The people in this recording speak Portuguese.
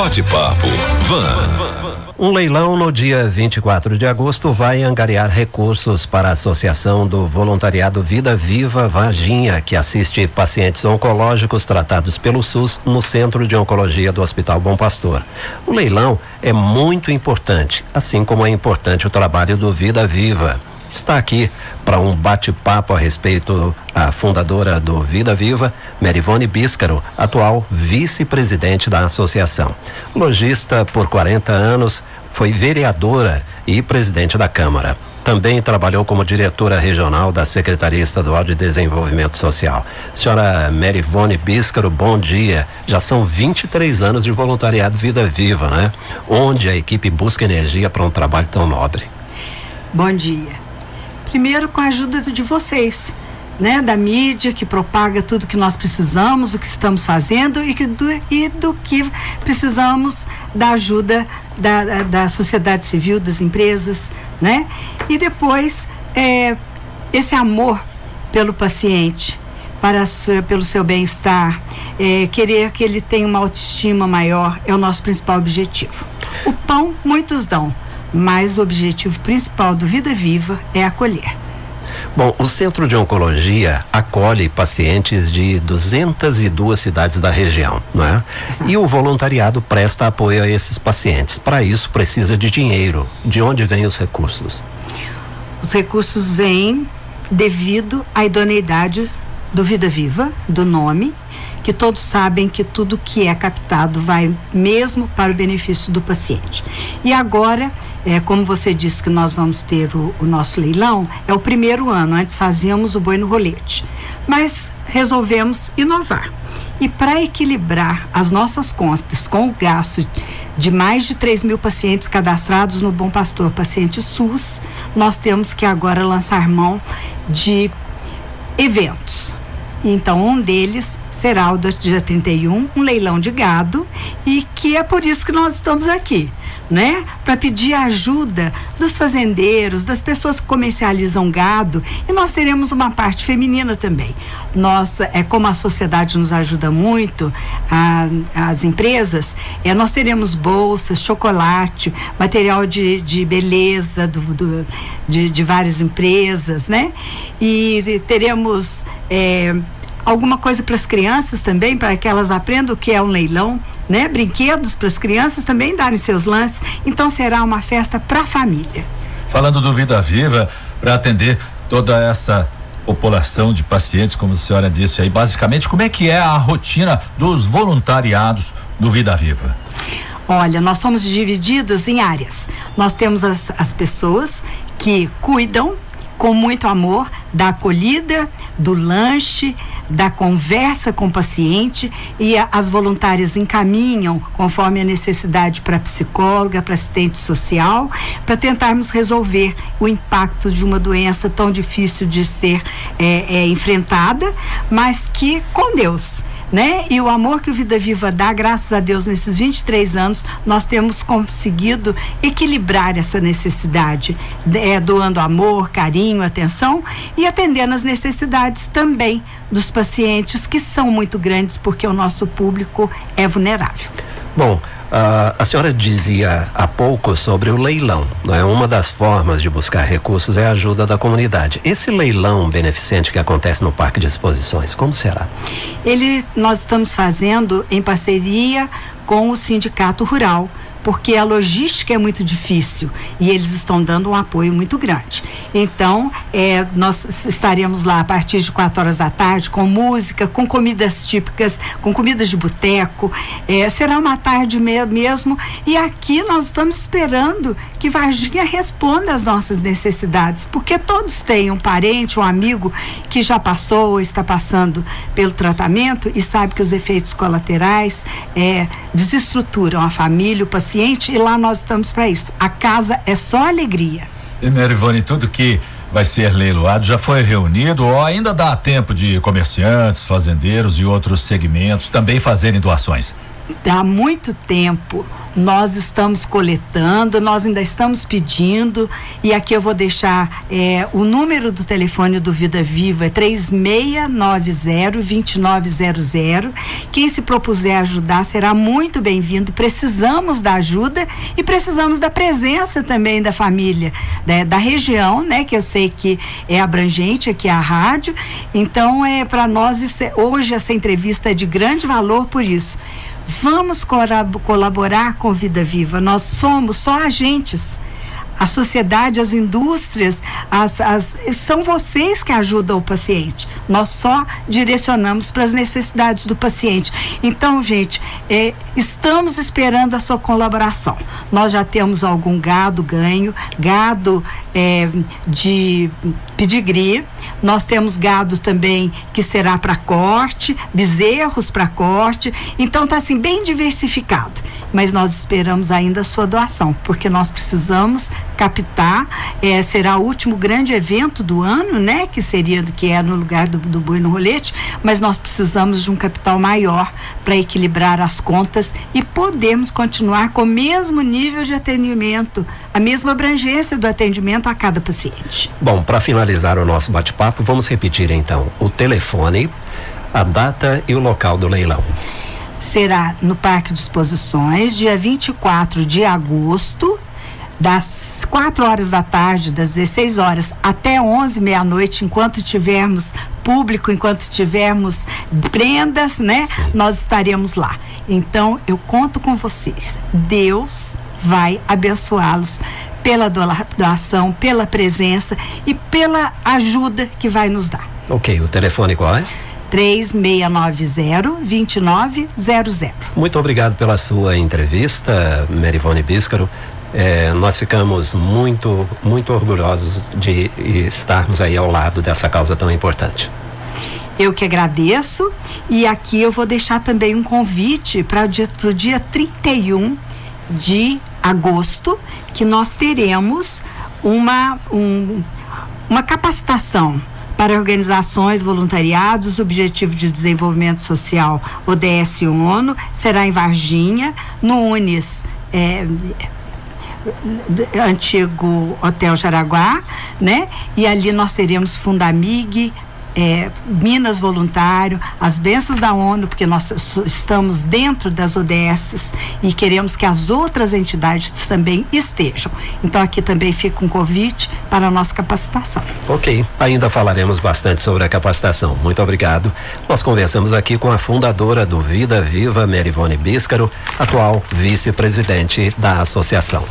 Bate-papo Van. Um leilão no dia 24 de agosto vai angariar recursos para a Associação do Voluntariado Vida Viva Varginha, que assiste pacientes oncológicos tratados pelo SUS no Centro de Oncologia do Hospital Bom Pastor. O leilão é muito importante, assim como é importante o trabalho do Vida Viva está aqui para um bate-papo a respeito a fundadora do Vida Viva, Merivone Bíscaro, atual vice-presidente da associação. Logista por 40 anos, foi vereadora e presidente da Câmara. Também trabalhou como diretora regional da Secretaria Estadual de Desenvolvimento Social. Senhora Merivone Bíscaro, bom dia. Já são 23 anos de voluntariado Vida Viva, né? Onde a equipe busca energia para um trabalho tão nobre. Bom dia. Primeiro com a ajuda de vocês, né, da mídia que propaga tudo que nós precisamos, o que estamos fazendo e, que, do, e do que precisamos da ajuda da, da, da, sociedade civil, das empresas, né? E depois é, esse amor pelo paciente, para pelo seu bem-estar, é, querer que ele tenha uma autoestima maior é o nosso principal objetivo. O pão muitos dão mas o objetivo principal do Vida Viva é acolher. Bom, o Centro de Oncologia acolhe pacientes de 202 cidades da região, não é? Exato. E o voluntariado presta apoio a esses pacientes. Para isso precisa de dinheiro. De onde vêm os recursos? Os recursos vêm devido à idoneidade do Vida Viva, do nome, que todos sabem que tudo que é captado vai mesmo para o benefício do paciente. E agora, é, como você disse que nós vamos ter o, o nosso leilão, é o primeiro ano, antes fazíamos o boi no rolete. Mas resolvemos inovar. E para equilibrar as nossas contas com o gasto de mais de 3 mil pacientes cadastrados no Bom Pastor, paciente SUS, nós temos que agora lançar mão de eventos. Então, um deles será o do dia 31, um leilão de gado, e que é por isso que nós estamos aqui né? Para pedir ajuda dos fazendeiros, das pessoas que comercializam gado, e nós teremos uma parte feminina também. Nós, é como a sociedade nos ajuda muito, a, as empresas, é, nós teremos bolsas, chocolate, material de, de beleza do, do de, de várias empresas, né? E teremos é, alguma coisa para as crianças também, para que elas aprendam o que é um leilão, né? Brinquedos para as crianças também darem seus lances. Então será uma festa para a família. Falando do Vida Viva, para atender toda essa população de pacientes, como a senhora disse aí, basicamente, como é que é a rotina dos voluntariados do Vida Viva? Olha, nós somos divididos em áreas. Nós temos as, as pessoas que cuidam com muito amor da acolhida, do lanche, da conversa com o paciente e a, as voluntárias encaminham conforme a necessidade para psicóloga, para assistente social, para tentarmos resolver o impacto de uma doença tão difícil de ser é, é, enfrentada, mas que com Deus né? E o amor que o Vida Viva dá, graças a Deus, nesses 23 anos, nós temos conseguido equilibrar essa necessidade, é, doando amor, carinho, atenção e atendendo as necessidades também dos pacientes que são muito grandes porque o nosso público é vulnerável. Bom, Uh, a senhora dizia há pouco sobre o leilão. Não é? Uma das formas de buscar recursos é a ajuda da comunidade. Esse leilão beneficente que acontece no Parque de Exposições, como será? Ele nós estamos fazendo em parceria com o Sindicato Rural porque a logística é muito difícil e eles estão dando um apoio muito grande. Então, é, nós estaremos lá a partir de 4 horas da tarde com música, com comidas típicas, com comidas de boteco. É, será uma tarde me mesmo e aqui nós estamos esperando que Varginha responda às nossas necessidades, porque todos têm um parente, um amigo que já passou ou está passando pelo tratamento e sabe que os efeitos colaterais é, desestruturam a família, o paciente e lá nós estamos para isso. A casa é só alegria. E Merivone, tudo que vai ser leiloado já foi reunido ou ainda dá tempo de comerciantes, fazendeiros e outros segmentos também fazerem doações? Dá muito tempo. Nós estamos coletando, nós ainda estamos pedindo, e aqui eu vou deixar é, o número do telefone do Vida Viva, é 3690-2900. Quem se propuser ajudar será muito bem-vindo. Precisamos da ajuda e precisamos da presença também da família, né, da região, né, que eu sei que é abrangente aqui a rádio. Então, é para nós, é, hoje essa entrevista é de grande valor por isso. Vamos colaborar com Vida Viva. Nós somos só agentes a sociedade, as indústrias, as, as, são vocês que ajudam o paciente. Nós só direcionamos para as necessidades do paciente. Então, gente, é, estamos esperando a sua colaboração. Nós já temos algum gado ganho, gado é, de pedigree. Nós temos gado também que será para corte, bezerros para corte. Então, está assim, bem diversificado. Mas nós esperamos ainda a sua doação, porque nós precisamos captar. É, será o último grande evento do ano, né? Que seria que é no lugar do, do boi no rolete, mas nós precisamos de um capital maior para equilibrar as contas e podermos continuar com o mesmo nível de atendimento, a mesma abrangência do atendimento a cada paciente. Bom, para finalizar o nosso bate-papo, vamos repetir então o telefone, a data e o local do leilão será no Parque de Exposições, dia 24 de agosto, das 4 horas da tarde, das 16 horas até 11 meia-noite, enquanto tivermos público, enquanto tivermos prendas, né? Sim. Nós estaremos lá. Então, eu conto com vocês. Deus vai abençoá-los pela doação, pela presença e pela ajuda que vai nos dar. Ok, o telefone qual é? 3690-2900. Muito obrigado pela sua entrevista, Merivone Bíscaro. É, nós ficamos muito, muito orgulhosos de estarmos aí ao lado dessa causa tão importante. Eu que agradeço e aqui eu vou deixar também um convite para o dia, dia 31 de agosto, que nós teremos uma, um, uma capacitação para organizações, voluntariados, Objetivo de Desenvolvimento Social, ODS ONU, será em Varginha, no UNES. É, antigo Hotel Jaraguá, né? E ali nós teremos Fundamig, é, Minas Voluntário, as bênçãos da ONU, porque nós estamos dentro das ODS e queremos que as outras entidades também estejam. Então aqui também fica um convite para a nossa capacitação. Ok, ainda falaremos bastante sobre a capacitação. Muito obrigado. Nós conversamos aqui com a fundadora do Vida Viva, Merivone Bíscaro, atual vice-presidente da associação.